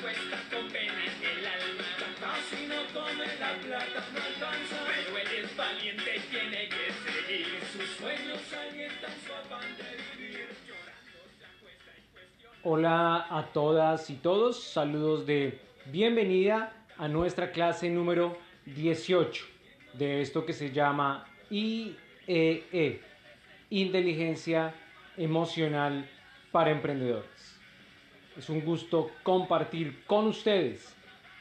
cuesta con penas el alma. Casi no come la plata, no alcanza. Pero él es valiente tiene que seguir. Sus sueños alientan su afán de vivir. Llorando se acuesta y cuestiona. Hola a todas y todos. Saludos de bienvenida a nuestra clase número 18 de esto que se llama IEE, Inteligencia Emocional para Emprendedores. Es un gusto compartir con ustedes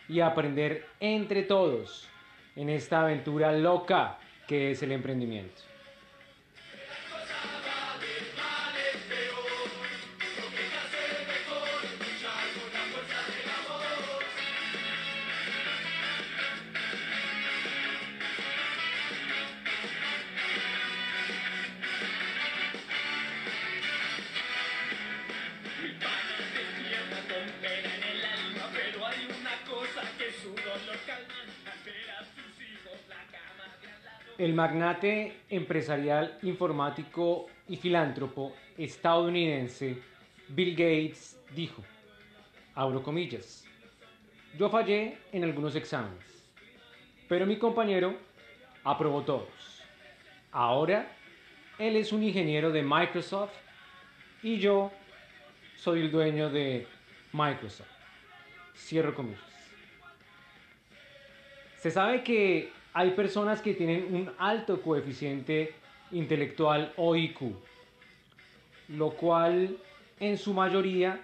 y aprender entre todos en esta aventura loca que es el emprendimiento. El magnate empresarial, informático y filántropo estadounidense Bill Gates dijo, abro comillas, yo fallé en algunos exámenes, pero mi compañero aprobó todos. Ahora él es un ingeniero de Microsoft y yo soy el dueño de Microsoft. Cierro comillas. Se sabe que hay personas que tienen un alto coeficiente intelectual o IQ, lo cual en su mayoría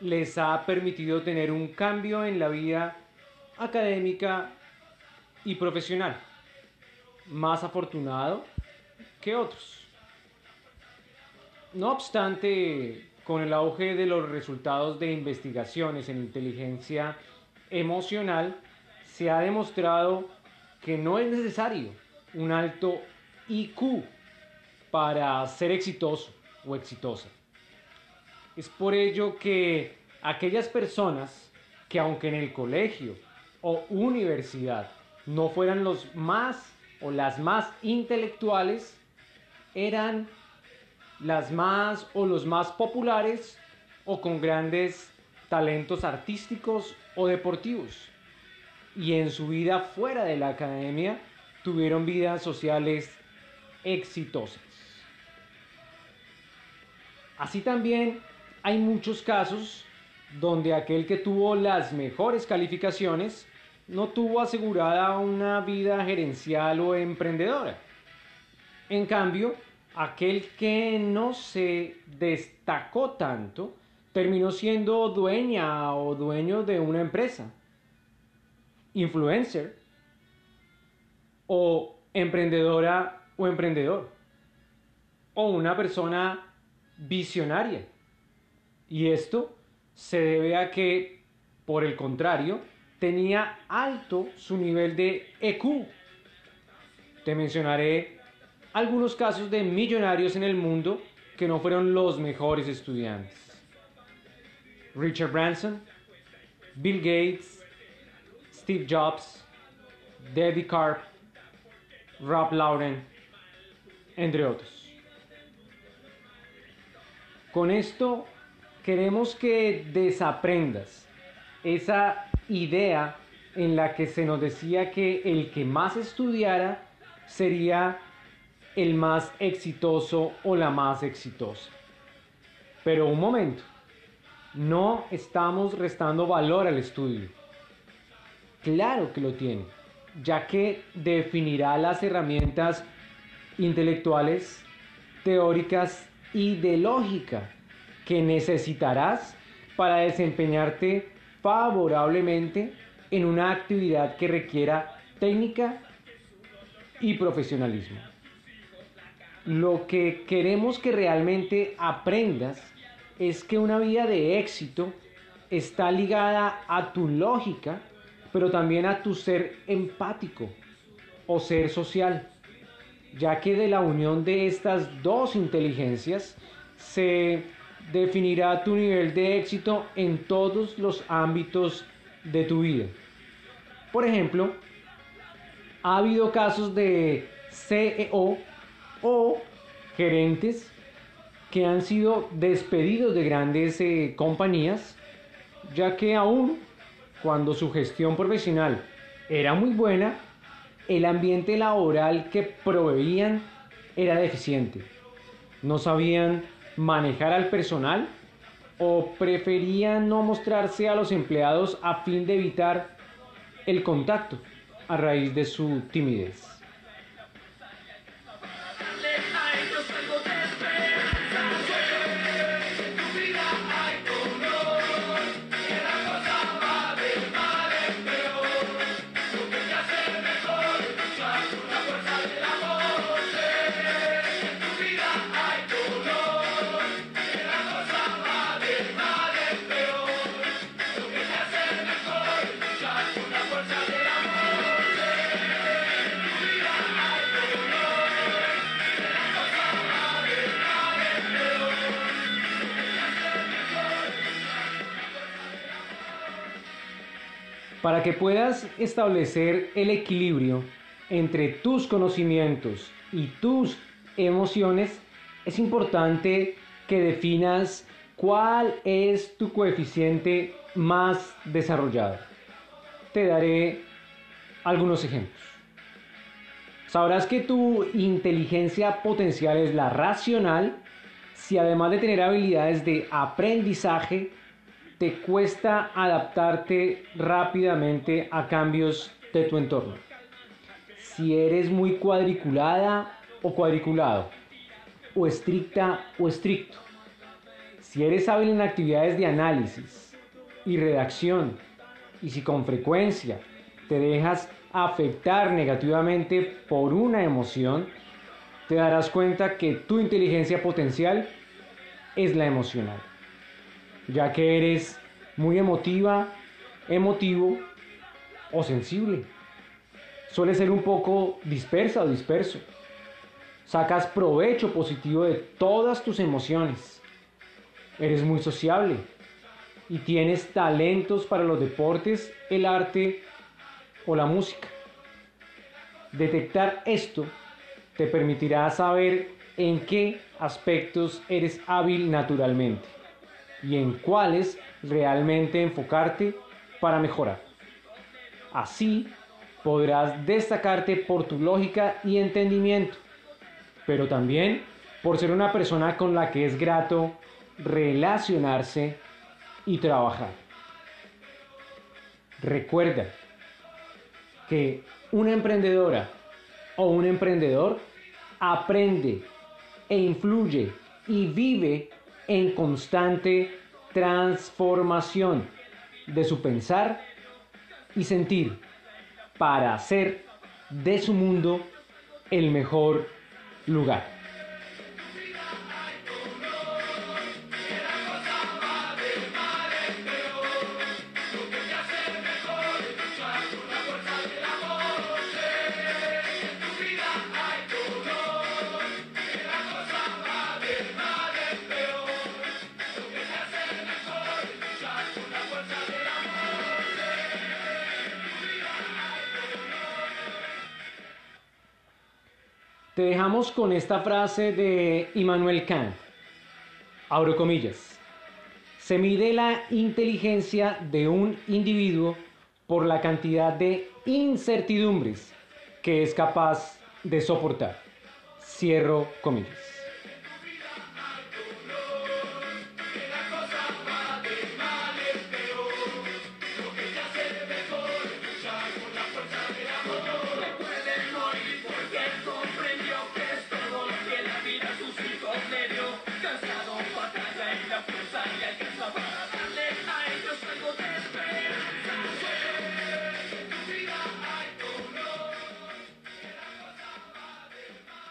les ha permitido tener un cambio en la vida académica y profesional, más afortunado que otros. No obstante, con el auge de los resultados de investigaciones en inteligencia emocional, se ha demostrado que no es necesario un alto IQ para ser exitoso o exitosa. Es por ello que aquellas personas que aunque en el colegio o universidad no fueran los más o las más intelectuales, eran las más o los más populares o con grandes talentos artísticos o deportivos y en su vida fuera de la academia tuvieron vidas sociales exitosas. Así también hay muchos casos donde aquel que tuvo las mejores calificaciones no tuvo asegurada una vida gerencial o emprendedora. En cambio, aquel que no se destacó tanto terminó siendo dueña o dueño de una empresa influencer o emprendedora o emprendedor o una persona visionaria. Y esto se debe a que, por el contrario, tenía alto su nivel de EQ. Te mencionaré algunos casos de millonarios en el mundo que no fueron los mejores estudiantes. Richard Branson, Bill Gates, Steve Jobs, Debbie Karp, Rob Lauren, entre otros. Con esto queremos que desaprendas esa idea en la que se nos decía que el que más estudiara sería el más exitoso o la más exitosa. Pero un momento, no estamos restando valor al estudio. Claro que lo tiene, ya que definirá las herramientas intelectuales, teóricas y de lógica que necesitarás para desempeñarte favorablemente en una actividad que requiera técnica y profesionalismo. Lo que queremos que realmente aprendas es que una vida de éxito está ligada a tu lógica pero también a tu ser empático o ser social, ya que de la unión de estas dos inteligencias se definirá tu nivel de éxito en todos los ámbitos de tu vida. Por ejemplo, ha habido casos de CEO o gerentes que han sido despedidos de grandes eh, compañías, ya que aún cuando su gestión profesional era muy buena, el ambiente laboral que proveían era deficiente. No sabían manejar al personal o preferían no mostrarse a los empleados a fin de evitar el contacto a raíz de su timidez. Para que puedas establecer el equilibrio entre tus conocimientos y tus emociones, es importante que definas cuál es tu coeficiente más desarrollado. Te daré algunos ejemplos. Sabrás que tu inteligencia potencial es la racional si además de tener habilidades de aprendizaje, te cuesta adaptarte rápidamente a cambios de tu entorno. Si eres muy cuadriculada o cuadriculado, o estricta o estricto. Si eres hábil en actividades de análisis y redacción, y si con frecuencia te dejas afectar negativamente por una emoción, te darás cuenta que tu inteligencia potencial es la emocional ya que eres muy emotiva, emotivo o sensible. Suele ser un poco dispersa o disperso. Sacas provecho positivo de todas tus emociones. Eres muy sociable y tienes talentos para los deportes, el arte o la música. Detectar esto te permitirá saber en qué aspectos eres hábil naturalmente y en cuáles realmente enfocarte para mejorar. Así podrás destacarte por tu lógica y entendimiento, pero también por ser una persona con la que es grato relacionarse y trabajar. Recuerda que una emprendedora o un emprendedor aprende e influye y vive en constante transformación de su pensar y sentir para hacer de su mundo el mejor lugar. Dejamos con esta frase de Immanuel Kant. Abro comillas. Se mide la inteligencia de un individuo por la cantidad de incertidumbres que es capaz de soportar. Cierro comillas.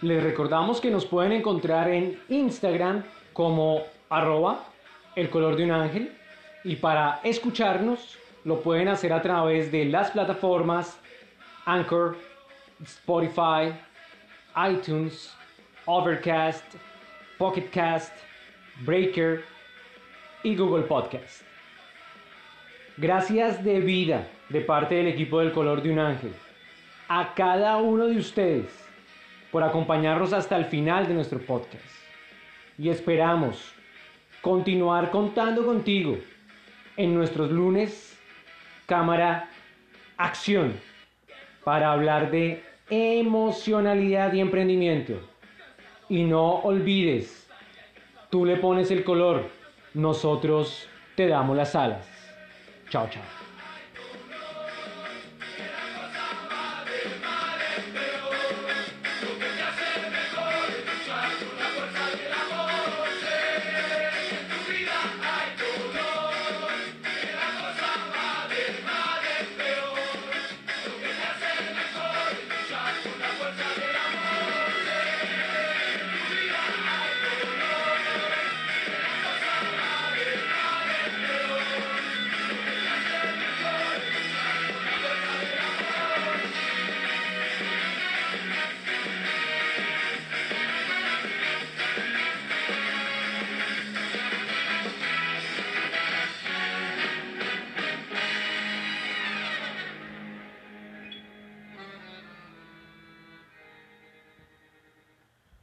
Les recordamos que nos pueden encontrar en Instagram como arroba el color de un ángel. Y para escucharnos lo pueden hacer a través de las plataformas Anchor, Spotify, iTunes, Overcast, Pocketcast, Breaker y Google Podcast. Gracias de vida de parte del equipo del color de un ángel. A cada uno de ustedes por acompañarnos hasta el final de nuestro podcast. Y esperamos continuar contando contigo en nuestros lunes cámara acción para hablar de emocionalidad y emprendimiento Y no olvides, tú le pones el color, nosotros te damos las alas. Chao, chao.